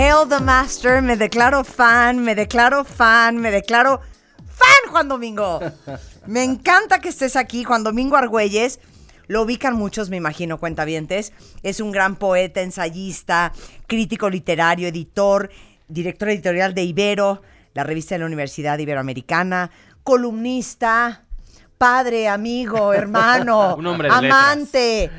Hail the Master, me declaro fan, me declaro fan, me declaro fan, Juan Domingo. Me encanta que estés aquí, Juan Domingo Argüelles. Lo ubican muchos, me imagino, cuentavientes. Es un gran poeta, ensayista, crítico literario, editor, director editorial de Ibero, la revista de la Universidad Iberoamericana, columnista, padre, amigo, hermano, Un hombre de amante,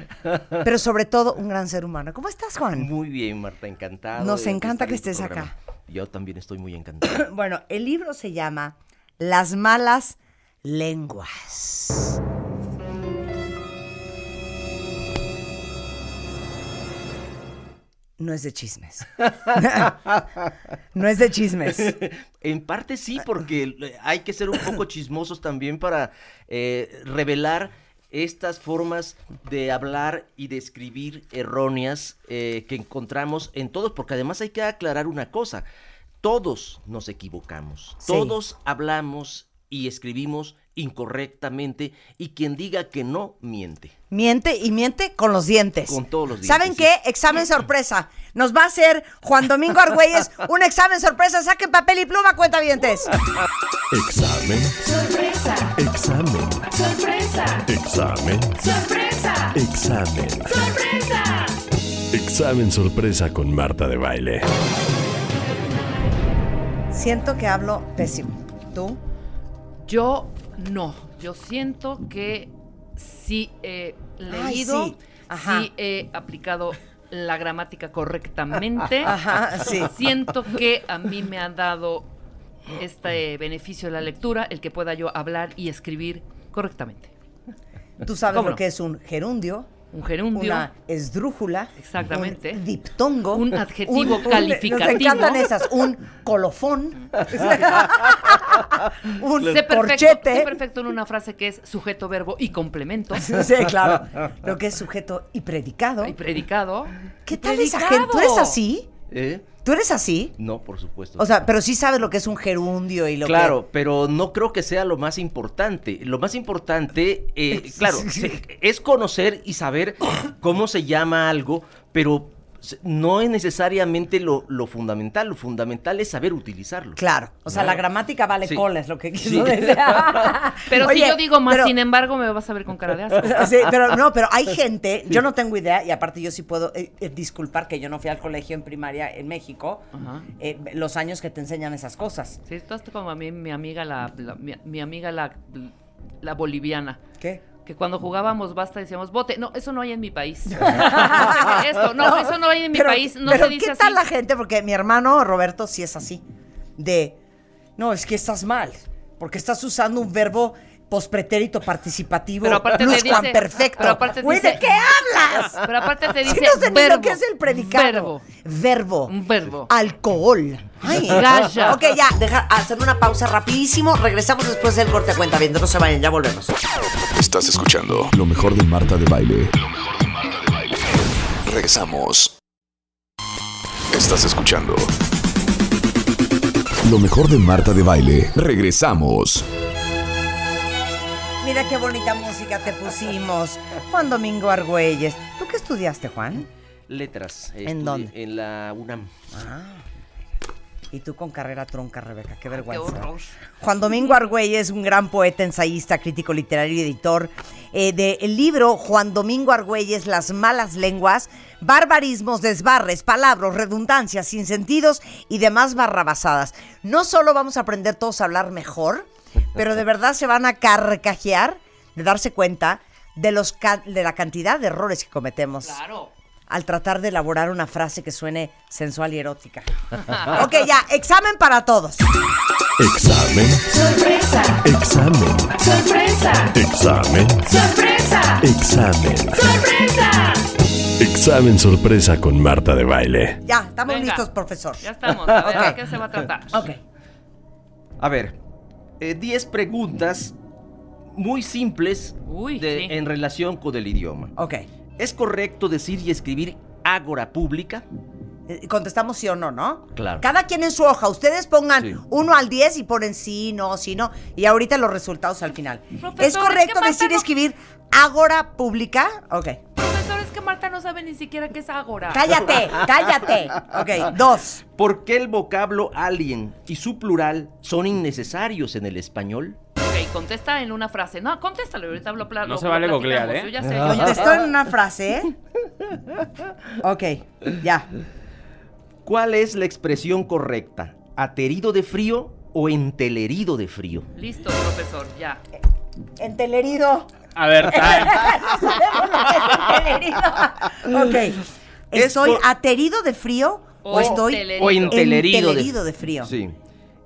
pero sobre todo un gran ser humano. ¿Cómo estás, Juan? Muy bien, Marta, encantado. Nos encanta que estés programa. acá. Yo también estoy muy encantado. Bueno, el libro se llama Las malas lenguas. No es de chismes. no es de chismes. en parte sí, porque hay que ser un poco chismosos también para eh, revelar estas formas de hablar y de escribir erróneas eh, que encontramos en todos, porque además hay que aclarar una cosa, todos nos equivocamos, Sí. todos hablamos y escribimos incorrectamente y quien diga que no, miente. Miente y miente con los dientes. Con todos los ¿Saben dientes, qué? Examen sorpresa. Nos va a hacer Juan Domingo Argüelles un examen sorpresa. Saquen papel y pluma, cuentavientes. Examen, Sorpresa, examen, sorpresa, examen, sorpresa, examen. sorpresa. Examen sorpresa con Marta de baile. Siento que hablo pésimo. ¿Tú? Yo no. Yo siento que sí he Ay, leído, sí. Ajá. sí he aplicado la gramática correctamente. Ajá, sí. Siento que a mí me ha dado este beneficio de la lectura, el que pueda yo hablar y escribir correctamente. Tú sabes ¿Cómo lo no? que es un gerundio, Un gerundio, una esdrújula, Exactamente. un diptongo, Un adjetivo calificativo. Nos encantan esas, un colofón, un sé perfecto, corchete. sé perfecto en una frase que es sujeto, verbo y complemento. Sí, claro. Lo que es sujeto y predicado. Y predicado. ¿Qué tal esa gente? ¿Tú eres así? ¿Eh? ¿Tú eres así? No, por supuesto. O sea, pero sí sabes lo que es un gerundio y lo Claro, pero no creo que sea lo más importante. Lo más importante, eh, claro, se- es conocer y saber cómo se llama algo, pero no es necesariamente lo, lo fundamental. Lo fundamental es saber utilizarlo. Claro. O sea, No. la gramática vale Sí. cola, es lo que quiso Sí. decir. Pero si yo digo más, pero- sin embargo, me vas a ver con cara de asco. Sí, pero no, pero hay gente, yo no tengo idea, y aparte yo sí puedo eh, eh, disculpar que yo no fui al colegio en primaria en México, Ajá. eh, los años que te enseñan esas cosas. Sí, esto es como a mí, mi amiga, la, la- mi, mi amiga, la, la boliviana. ¿Qué? Que cuando jugábamos basta decíamos bote. No, eso no hay en mi país. Esto, no, eso no hay en mi Pero- país. No pero se dice ¿qué así. tal la gente? Porque mi hermano Roberto sí es así. De, no, es que estás mal, porque estás usando un verbo pospretérito participativo. Pero aparte no te es dice- cuan perfecto. pero aparte te Güey, dice- ¿de qué hablas? Pero aparte te Si dice no sé ni verbo. lo que es el predicado. Verbo. Verbo. Un verbo. Alcohol. Ay, Gaya. Ok, ya, deja, hacer una pausa rapidísimo. Regresamos después del corte a cuenta viendo. No se vayan, ya volvemos. Estás escuchando lo mejor de Marta de baile. Regresamos. Estás escuchando lo mejor de Marta de baile. Regresamos. Mira qué bonita música te pusimos. Juan Domingo Argüelles. ¿Tú qué estudiaste, Juan? Letras. ¿En estudié dónde? En la UNAM. Y tú con carrera trunca, Rebeca. Qué Qué vergüenza. horror. Juan Domingo Argüelles es un gran poeta, ensayista, crítico literario y editor eh, del libro Juan Domingo Argüelles, Las malas lenguas, barbarismos, desbarres, palabras, redundancias, sinsentidos y demás barrabasadas. No solo vamos a aprender todos a hablar mejor, pero de verdad se van a carcajear de darse cuenta de, los ca- de la cantidad de errores que cometemos Claro. al tratar de elaborar una frase que suene sensual y erótica. ok, ya, examen para todos. Examen, Sorpresa, examen, sorpresa, examen, sorpresa, examen. sorpresa. Examen sorpresa con Marta de baile. Ya, estamos Venga. listos, profesor. Ya estamos. A ver, Ok. ¿de qué se va a tratar? Ok. A ver, eh, 10 preguntas muy simples Uy, de- sí. en relación con el idioma. Ok. ¿Es correcto decir y escribir ágora pública? Eh, Contestamos sí o no, ¿no? Claro. Cada quien en su hoja. Ustedes pongan Sí. 1 al 10 y ponen sí, no, sí, no. Y ahorita los resultados al final. Profesor, ¿Es es correcto que decir y no- escribir ágora pública? Ok. Es que Marta no sabe ni siquiera qué es Ágora. Cállate, cállate. Ok, dos. ¿Por qué el vocablo alien y su plural son innecesarios en el español? Ok, contesta en una frase. No, contéstalo, ahorita hablo pla- No se vale googlear, ¿eh? Yo ya sé. yo ya sé. Contestó en una frase, ¿eh? Ok, ya. ¿Cuál es la expresión correcta? ¿Aterido de frío o entelerido de frío? Listo, profesor, ya. Entelerido. A ver, time. ok. Es ¿Estoy por- aterido de frío o, O estoy entelerido. O entelerido, entelerido de frío? Sí.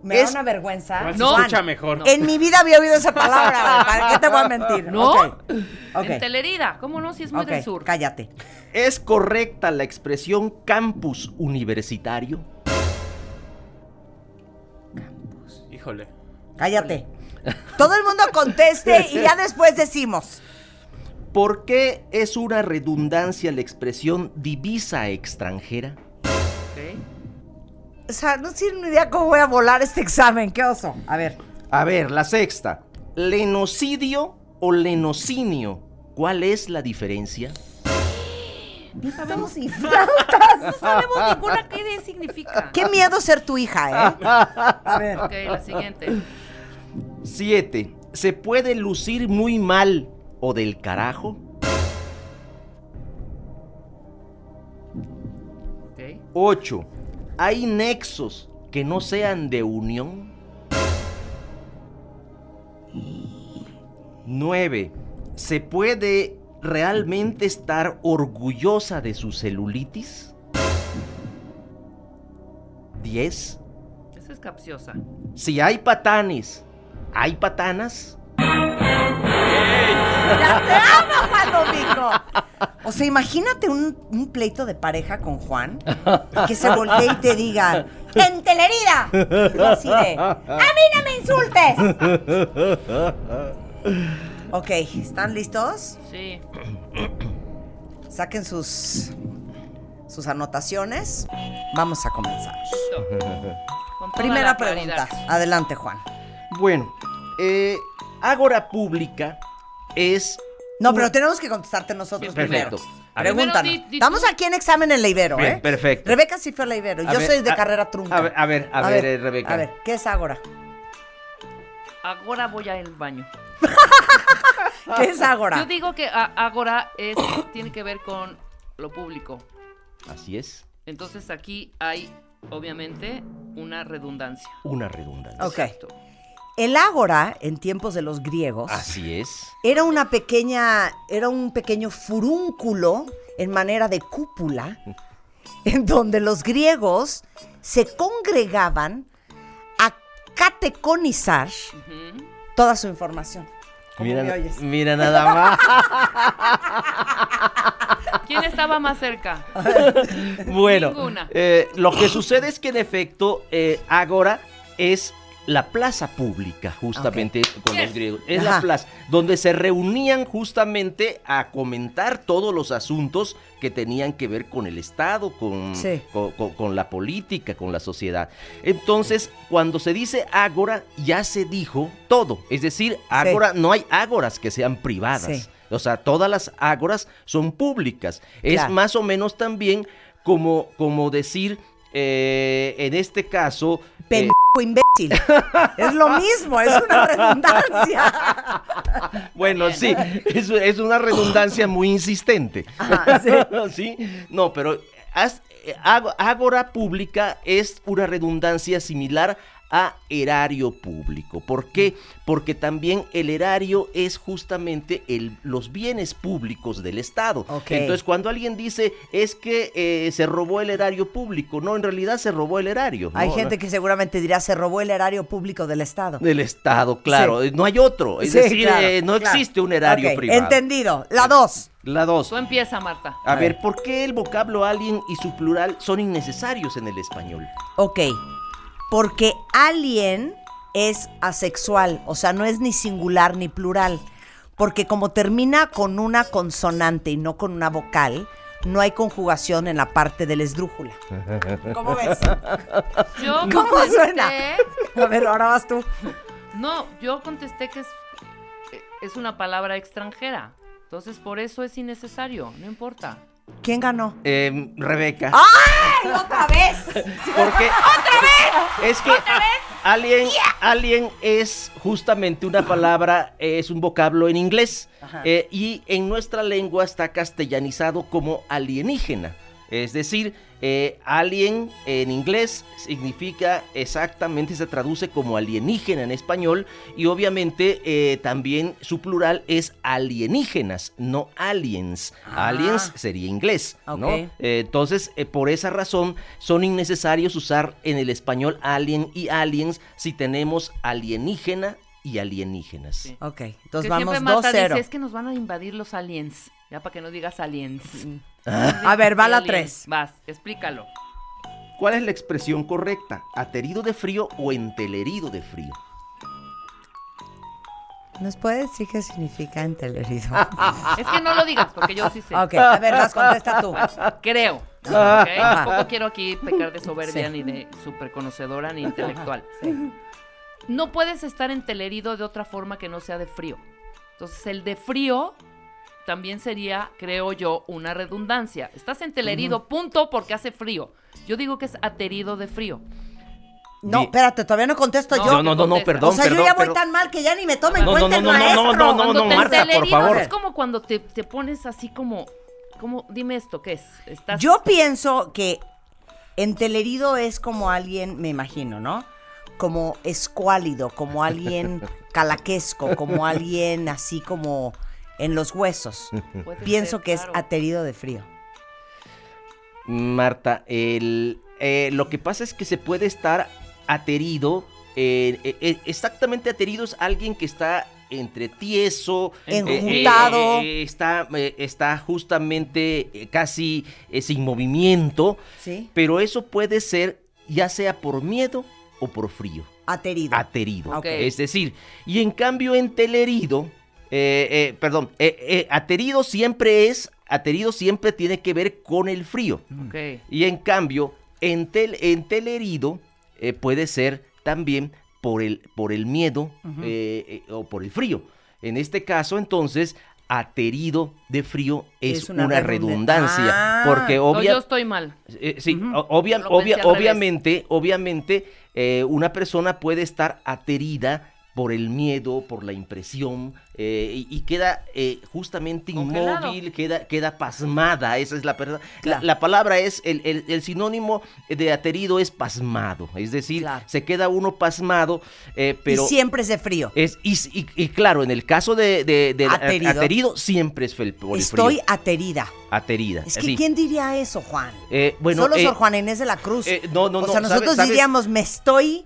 Me da una vergüenza. Juan No. escucha mejor. En mi vida había oído esa palabra. ¿Para qué te voy a mentir? ¿No? Ok. Ok. Entelerida, ¿cómo no? Si es muy del sur. cállate. ¿Es correcta la expresión campus universitario? Híjole. Cállate. Todo el mundo conteste y ya después decimos. ¿Por qué es una redundancia la expresión divisa extranjera? O sea, no tiene ni idea cómo voy a volar este examen. Qué oso. A ver. A ver, la sexta. ¿Lenocidio o lenocinio? ¿Cuál es la diferencia? No sabemos ni flautas. No sabemos ninguna qué significa. Qué miedo ser tu hija, ¿eh? A ver. Ok, la siguiente. 7. ¿Se puede lucir muy mal o del carajo? Ok. 8. ¿Hay nexos que no sean de unión? 9. ¿Se puede realmente estar orgullosa de su celulitis? 10. Esa es capciosa. Si hay patanes, ¿hay patanas? ¡Ya te amo, Juan Domingo! O sea, imagínate un, un pleito de pareja con Juan y que se voltee y te diga ¡Entelerida! Y tú así de ¡A mí no me insultes! Ok, ¿están listos? Sí. Saquen sus, sus anotaciones. Vamos a comenzar. Primera pregunta. claridad. Adelante, Juan. Bueno, eh, Ágora Pública es... No, pero tenemos que contestarte nosotros Bien, perfecto. primero. A ver. Pregúntanos. Di- di Estamos tú. aquí en examen en la Ibero, Bien, ¿eh? perfecto. Rebeca sí fue a la Ibero. A Yo ver, soy de a- carrera trunca. A ver, a ver, a ver, eh, Rebeca. A ver, ¿qué es Ágora? Ahora voy al baño. ¿Qué es Ágora? Yo digo que a- Ágora es, tiene que ver con lo público. Así es, Entonces aquí hay, obviamente, una redundancia. una redundancia. Ok. Exacto. El Ágora, en tiempos de los griegos, Así es. era una pequeña, era un pequeño furúnculo en manera de cúpula, en donde los griegos se congregaban a cateconizar toda su información. ¿Cómo Mira, me oyes? mira nada más. ¿Quién estaba más cerca? bueno, Ninguna. eh, lo que sucede es que en efecto eh, Ágora es la plaza pública, justamente con los griegos. Es Ajá. la plaza donde se reunían justamente a comentar todos los asuntos que tenían que ver con el Estado, con, Sí. con, con- con la política, con la sociedad. Entonces, cuando se dice Ágora, ya se dijo todo. Es decir, Ágora, no hay ágoras que sean privadas. Sí. O sea, todas las ágoras son públicas. Es Claro. más o menos también como, como decir, eh, en este caso... eh, Pendejo imbécil. es lo mismo, es una redundancia. bueno, sí, es, es una redundancia muy insistente. Ajá, sí. ¿Sí? No, pero haz- eh, ágora pública es una redundancia similar a erario público. ¿Por qué? Porque también el erario es justamente el, los bienes públicos del Estado. Ok. Entonces, cuando alguien dice es que eh, se robó el erario público, no, en realidad se robó el erario. Hay ¿no? gente que seguramente dirá, se robó el erario público del Estado. Del Estado, claro. Sí. No hay otro. Es Sí, decir, claro, eh, no claro. existe un erario privado. Entendido. La dos. La dos. Tú empieza, Marta. A, A ver, ver. ¿por qué el vocablo alien y su plural son innecesarios en el español? Ok. Porque alien es asexual, o sea, no es ni singular ni plural. Porque como termina con una consonante y no con una vocal, no hay conjugación en la parte del esdrújula. ¿Cómo ves? Yo ¿Cómo contesté- suena? A ver, ahora vas tú. No, yo contesté que es, es una palabra extranjera. Entonces, por eso es innecesario, no importa. ¿Quién ganó? Eh, Rebeca. ¡Ay, otra vez! Porque es que alien, alien es justamente una palabra, es un vocablo en inglés eh, y en nuestra lengua está castellanizado como alienígena. Es decir, eh, alien en inglés significa exactamente, se traduce como alienígena en español y obviamente eh, también su plural es alienígenas, no aliens. Ah. Aliens sería inglés, ¿no? Eh, entonces, eh, por esa razón, son innecesarios usar en el español alien y aliens si tenemos alienígena y alienígenas. Sí. Ok, entonces Que vamos siempre Marta dice, 2-0. es que nos van a invadir los aliens. Ya para que no digas aliens. A ver, va la Aliens. 3. Vas, explícalo. ¿Cuál es la expresión correcta? ¿Aterido de frío o entelerido de frío? ¿Nos puede decir qué significa entelerido? Es que no lo digas, porque yo sí sé. ok, a ver, vas, contesta tú. Creo. ¿ok? Tampoco quiero aquí pecar de soberbia Sí. ni de súper conocedora ni intelectual. No puedes estar entelerido de otra forma que no sea de frío. Entonces, el de frío también sería, creo yo, una redundancia. Estás entelerido, punto, porque hace frío. Yo digo que es aterido de frío. No, Di- espérate, todavía no contesto No, yo. No, no, no, perdón, o sea, perdón. yo ya voy tan mal que ya ni me tome en No, cuenta no, el no, no, no, maestro. no, no, no, Marta, por favor. Es como cuando te, te pones así como, como, dime esto, ¿qué es? Estás... Yo pienso que entelerido es como alguien, me imagino, ¿no? Como escuálido, como alguien calaquesco, como alguien así como en los huesos. Pienso ser, que es aterido de frío. Marta, el, eh, lo que pasa es que se puede estar aterido. eh, eh, exactamente aterido es alguien que está entre tieso, Enjuntado. eh, está, eh, está justamente eh, casi eh, sin movimiento, ¿Sí? pero eso puede ser ya sea por miedo o por frío. Aterido. aterido. Ok. Es decir, y en cambio entelerido, eh, eh, perdón, eh, eh, aterido siempre es, aterido siempre tiene que ver con el frío. Ok. Y en cambio, entel, entelerido eh, puede ser también por el, por el miedo eh, eh, o por el frío. En este caso, entonces, aterido de frío es, Es una una, redundan- redundancia. Ah. porque No, yo estoy mal. eh, sí, obvia- obvia- obviamente, obviamente, eh, una persona puede estar aterida por el miedo, por la impresión, eh, y, y queda eh, justamente Congelado. inmóvil, queda, queda pasmada, esa es la, Claro. la palabra es, el, el- el sinónimo de aterido es pasmado, es decir, Claro. se queda uno pasmado, eh, pero... y siempre es de frío. Es, y, y- y claro, en el caso de, Aterido. aterido. siempre es fel- el Estoy frío. aterida. Aterida. Es que. ¿quién diría eso, Juan? Bueno, Solo Sor Juan Inés de la Cruz. eh, no, no, o no, sea, ¿sabes- nosotros sabes? diríamos, me estoy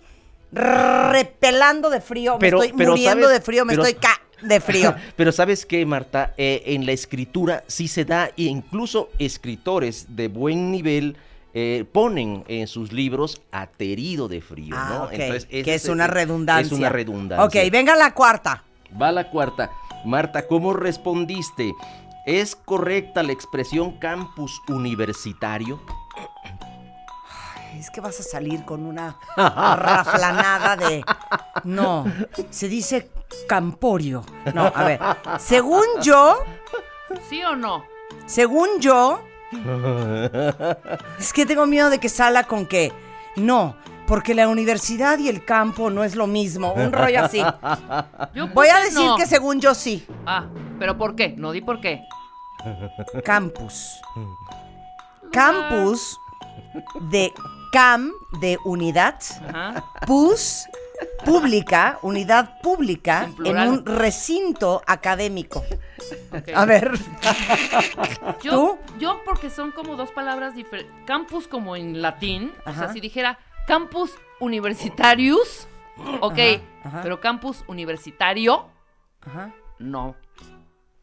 repelando de frío, Pero- me estoy pero muriendo ¿sabes? de frío, me Pero- estoy ca de frío. Pero sabes qué, Marta, Eh, en la escritura sí se da, e incluso escritores de buen nivel eh, ponen en sus libros aterido de frío, Ah, ¿no? ok, ese que es una redundancia. Es una redundancia. Ok, venga la cuarta. Va la cuarta. Marta, ¿cómo respondiste? ¿Es correcta la expresión campus universitario? Es que vas a salir con una raflanada de... No, se dice camporio. No, a ver. Según yo, ¿Sí o no? según yo... Es que tengo miedo de que salga con que... No, porque la universidad y el campo no es lo mismo. Un rollo así. Voy a decir no. que según yo sí. Ah, ¿pero por qué? No di por qué. Campus. Campus de cam de unidad, Ajá. pus pública, unidad pública En un recinto académico. A ver, Yo, ¿Tú? yo porque son como dos palabras diferentes. Campus como en latín. O Ajá. sea, si dijera campus universitarius, ok. Ajá. Pero campus universitario, Ajá. no.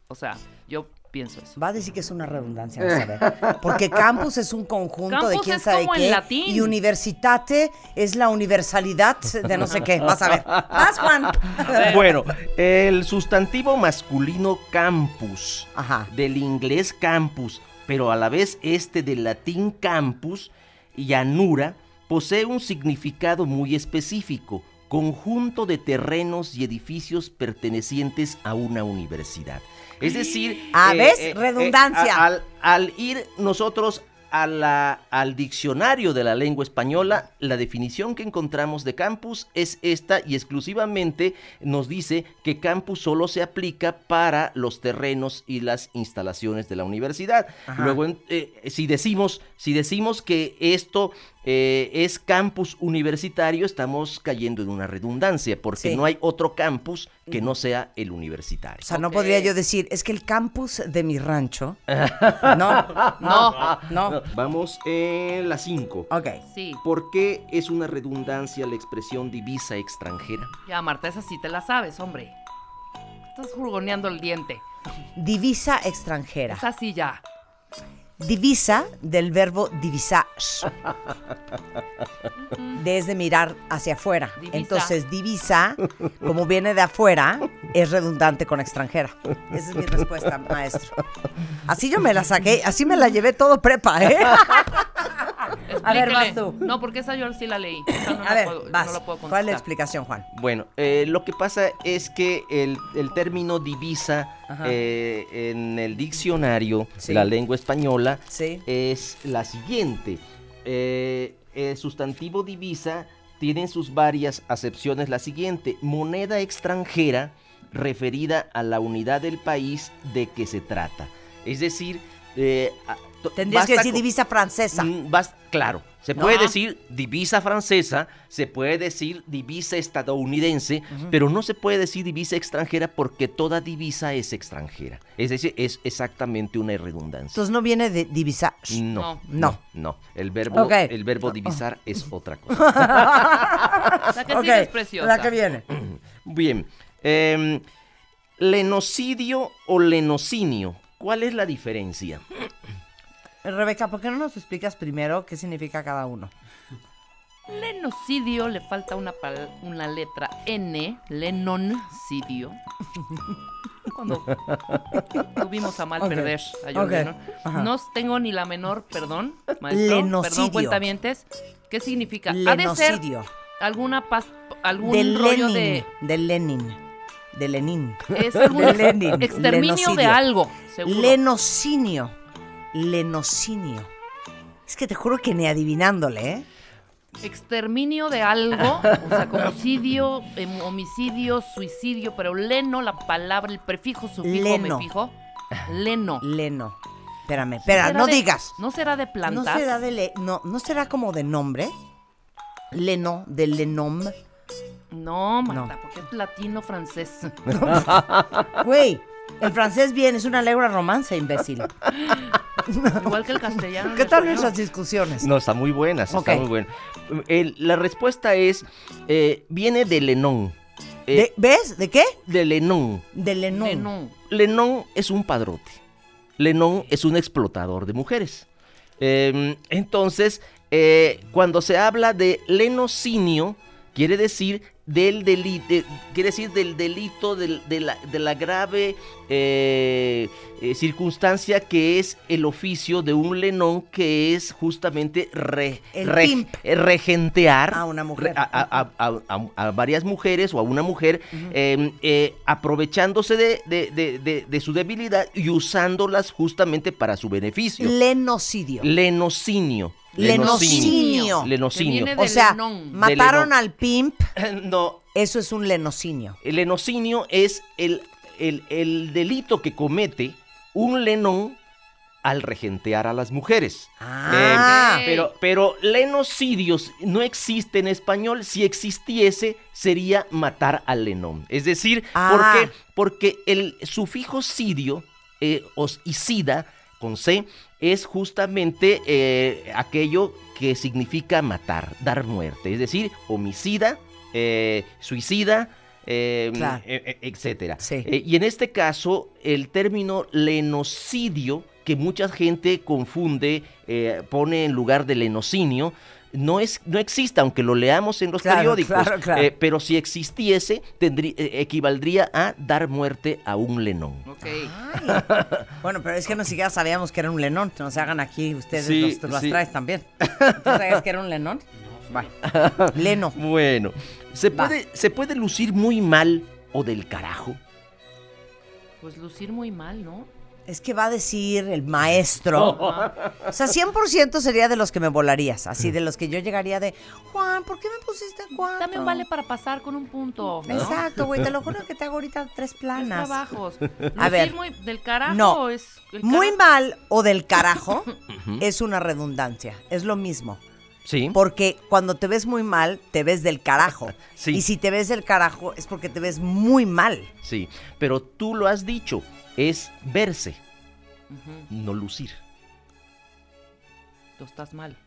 O sea, yo pienso eso. va a decir que es una redundancia, vas a ver. Porque campus es un conjunto de Campus quién es sabe como en qué. latín. Y universitate es la universalidad de no sé qué. Vas a ver. Vas, Juan. Bueno, el sustantivo masculino campus, Ajá. del inglés campus, pero a la vez este del latín campus, llanura, posee un significado muy específico. Conjunto de terrenos y edificios pertenecientes a una universidad. Es decir, Ah, ¿ves? Redundancia. a- al, al ir nosotros a la- al diccionario de la lengua española, la definición que encontramos de campus es esta y exclusivamente nos dice que campus solo se aplica para los terrenos y las instalaciones de la universidad. Ajá. Luego, eh, si decimos, si decimos que esto eh, es campus universitario, estamos cayendo en una redundancia, porque Sí. no hay otro campus que no sea el universitario. O sea, no podría yo decir, es que el campus de mi rancho. No, No. no. Vamos en la 5. Ok. Sí. ¿Por qué es una redundancia la expresión divisa extranjera? Ya, Marta, esa sí te la sabes, hombre. Estás jurgoneando el diente. Divisa extranjera. Esa sí ya. Divisa del verbo divisar. Desde mirar hacia afuera. Divisa. Entonces, divisa, como viene de afuera, es redundante con extranjera. Esa es mi respuesta, maestro. Así yo me la saqué, así me la llevé todo prepa, ¿eh? A ver, vas tú. No, porque esa yo sí la leí. Esa no A la ver, puedo, vas. no la puedo ¿Cuál es la explicación, Juan? Bueno, eh, lo que pasa es que el, el término divisa eh, en el diccionario Sí. de la lengua española Sí. es la siguiente. Eh, el sustantivo divisa tiene en sus varias acepciones la siguiente. Moneda extranjera referida a la unidad del país de que se trata. Es decir, eh, a- to- Tendrías que decir divisa francesa. Mm, claro, se No. puede decir divisa francesa, se puede decir divisa estadounidense, pero no se puede decir divisa extranjera porque toda divisa es extranjera. Es decir, es exactamente una redundancia. Entonces no viene de divisar. No, No. no, no. El verbo, el verbo divisar es otra cosa. La que Ok, sigue es preciosa. La que viene. Bien. em, lenocidio o lenocinio. ¿Cuál es la diferencia? Rebeca, ¿por qué no nos explicas primero qué significa cada uno? Lenocidio le falta una, pal- una letra N, lenoncidio. Cuando tuvimos a mal perder a John ok, Lennon. ajá. No tengo ni la menor, perdón, maestro, Lenocidio. perdón, cuentavientes. ¿Qué significa? Ha de ser Lenocidio. alguna pas- algún De rollo Lenin. de De Lenin. De Lenin. es algún de Lenin, exterminio de algo, seguro. Lenocinio. Lenocinio. Es que te juro que ni adivinándole, ¿eh? Exterminio de algo, o sea, como homicidio, em, homicidio, suicidio, pero leno, la palabra, el prefijo, sufijo, Leno. me fijo. Leno. Leno. Espérame, espera, ¿Será no de- digas. ¿No será de ¿No plantas? será de le- no, ¿No será como de nombre? Leno, de Lenom. No, Marta, No. porque es latino francés. Güey, el francés bien, es una lengua romance, imbécil. Igual que el castellano. ¿Qué tal español. esas discusiones? No, está muy buena, está muy buena. El- la respuesta es, eh, viene de Lenón. Eh, ¿De- ¿Ves? ¿De qué? de Lenón. De. Leno. Lenón es un padrote. Lenón es un explotador de mujeres. Eh, entonces, eh, cuando se habla de lenocinio, quiere decir del delito, quiere decir del delito, del- de, la, de la grave eh, eh, circunstancia que es el oficio de un lenón, que es justamente re- re- eh, regentear A una mujer. a, a- a- a- a- a varias mujeres o a una mujer, eh, eh, aprovechándose de, de- de- de- de su debilidad y usándolas justamente para su beneficio. Lenocidio. Lenocinio. Lenocinio. Lenocinio. O sea, Lenón. mataron al pimp, no, eso es un lenocinio. el lenocinio es el, el- el delito que comete un lenón al regentear a las mujeres. Ah. Eh, pero, pero lenocidios no existe en español. Si existiese, sería matar al lenón. Es decir, Ah. ¿por qué? Porque el sufijo sidio eh, os- y sida con C es justamente eh, aquello que significa matar, dar muerte. Es decir, homicida, eh, suicida. eh, Claro. etcétera. Sí. Eh, y en este caso, el término lenocidio, que mucha gente confunde, pone en lugar de lenocinio, no, es, no existe, aunque lo leamos en los Claro, periódicos. claro, claro. eh, pero si existiese, tendrí- eh, equivaldría a dar muerte a un lenón. Bueno, pero es que no siquiera sabíamos que era un lenón. No se hagan aquí ustedes Sí, los, los sí. traes también. ¿Tú sabías que era un lenón? Bueno. Leno. Bueno, ¿se Va. puede, ¿se puede lucir muy mal o del carajo? Pues lucir muy mal, ¿no? Es que va a decir el maestro. O sea, 100% sería de los que me volarías. Así, de los que yo llegaría de, Juan, ¿por qué me pusiste cuatro? También vale para pasar con un punto. ¿no? Exacto, güey, te lo juro que te hago ahorita tres Tres planas. trabajos. A ver. Muy del carajo No. es el Muy mal o del carajo es una redundancia. Es lo mismo. Sí. Porque cuando te ves muy mal, te ves del carajo. Sí. Y si te ves del carajo, es porque te ves muy mal. Sí, pero tú lo has dicho, es verse, no lucir. Tú estás mal.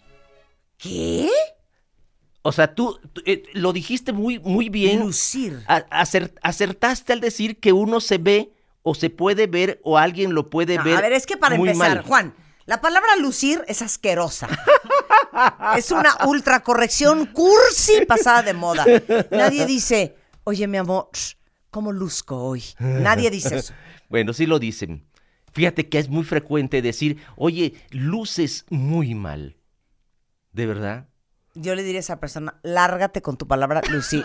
¿Qué? O sea, tú, tú, eh, lo dijiste muy, muy bien. Lucir. A- acertaste al decir que uno se ve o se puede ver o alguien lo puede No, ver. a ver, es que para muy empezar, mal. Juan, la palabra lucir es asquerosa. es una ultracorrección cursi pasada de moda. Nadie dice, oye, mi amor, ¿cómo luzco hoy? Nadie dice eso. Bueno, sí lo dicen. Fíjate que es muy frecuente decir, oye, luces muy mal. ¿De verdad? Yo le diría a esa persona, lárgate con tu palabra lucir.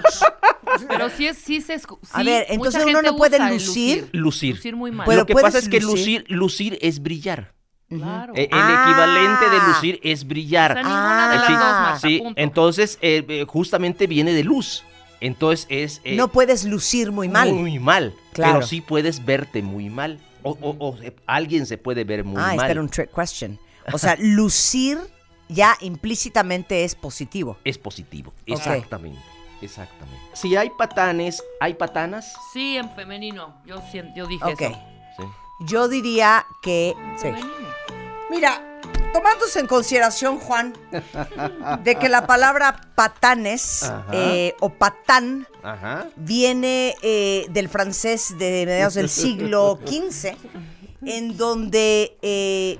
Pero sí es, sí se escu- A ver, mucha entonces uno gente no puede usa el lucir. Lucir. Lucir muy mal. Pero lo que ¿puedes pasa es que lucir? lucir, lucir es brillar. Claro. Eh, el Ah. equivalente de lucir es brillar. o sea, ninguna de Ah. las Sí, dos, Marta, sí, punto. entonces eh, eh, justamente viene de luz. Entonces es eh, no puedes lucir muy mal. muy mal. Claro. Pero sí puedes verte muy mal. O, o- o, eh, alguien se puede ver muy ah, mal. esta era un trick question. O sea, lucir ya implícitamente es positivo. Es positivo. Exactamente. Exactamente. Si hay patanes, ¿hay patanas? Sí, en femenino. Yo, yo dije Ok. eso. Sí. Yo diría que... sí. Femenino. Mira, tomándose en consideración, Juan, de que la palabra patanes eh, o patán Ajá. viene eh, del francés de mediados del siglo XV, en donde eh,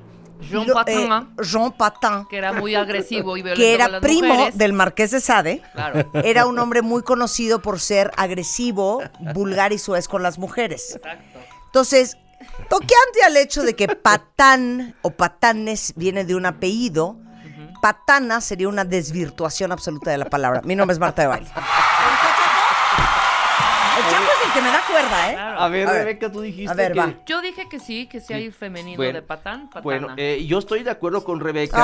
Jean lo- Patin, eh, Jean Patin, Que era muy agresivo y violento que con era las primo mujeres. del marqués de Sade, Claro. era un hombre muy conocido por ser agresivo, vulgar y suez con las mujeres. Exacto. Entonces, toqueante al hecho de que patán o patanes viene de un apellido, patana sería una desvirtuación absoluta de la palabra. Mi nombre es Marta de Baile. El chango es el que me da cuerda, ¿eh? Claro. A ver, A ver. Rebeca, tú dijiste A ver, que... va. Yo dije que sí, que sí hay femenino Bueno, de patán, patana. Bueno, eh, yo estoy de acuerdo con Rebeca.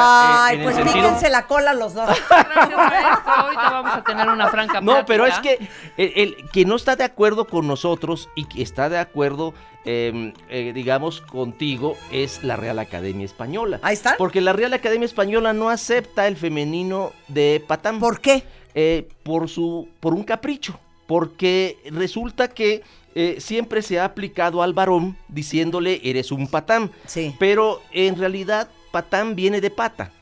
Ay, eh, pues el sentido... píquense la cola los dos. Gracias, maestro. Ahorita vamos a tener una franca No, pero es plática. que el, el que no está de acuerdo con nosotros y que está de acuerdo, eh, eh, digamos, contigo es la Real Academia Española. Ahí está. Porque la Real Academia Española no acepta el femenino de patán. ¿Por qué? eh, por su por un capricho porque resulta que eh, siempre se ha aplicado al varón diciéndole eres un patán Sí. pero en realidad patán viene de pata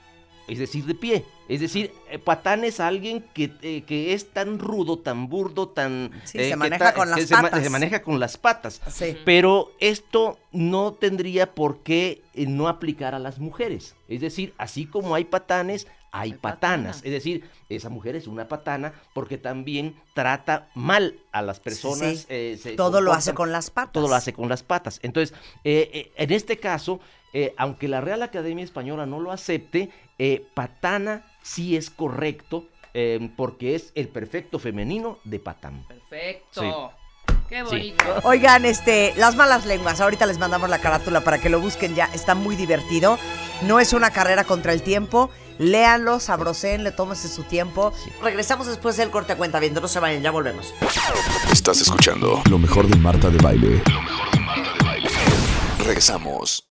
es decir de pie es decir eh, patán es alguien que, eh, que es tan rudo tan burdo tan Sí, eh, se maneja ta- con que las se, ma- patas. se maneja con las patas Sí. pero esto no tendría por qué no aplicar a las mujeres. Es decir, así como hay patanes, hay Hay patanas. patanas. Es decir, esa mujer es una patana porque también trata mal a las personas. Sí. eh, se Todo lo hace con las patas. Todo lo hace con las patas. Entonces, eh, eh, en este caso, eh, aunque la Real Academia Española no lo acepte, eh, patana sí es correcto eh, porque es el perfecto femenino de patán. Perfecto. Sí. Qué Sí. bonito. Oigan, este, las malas lenguas, ahorita les mandamos la carátula para que lo busquen ya, está muy divertido. No es una carrera contra el tiempo. Léanlo, sabroseen, le tómense su tiempo. Regresamos después del corte a cuenta viendo, no se vayan, ya volvemos. Estás escuchando lo mejor de Marta de Baile. Regresamos.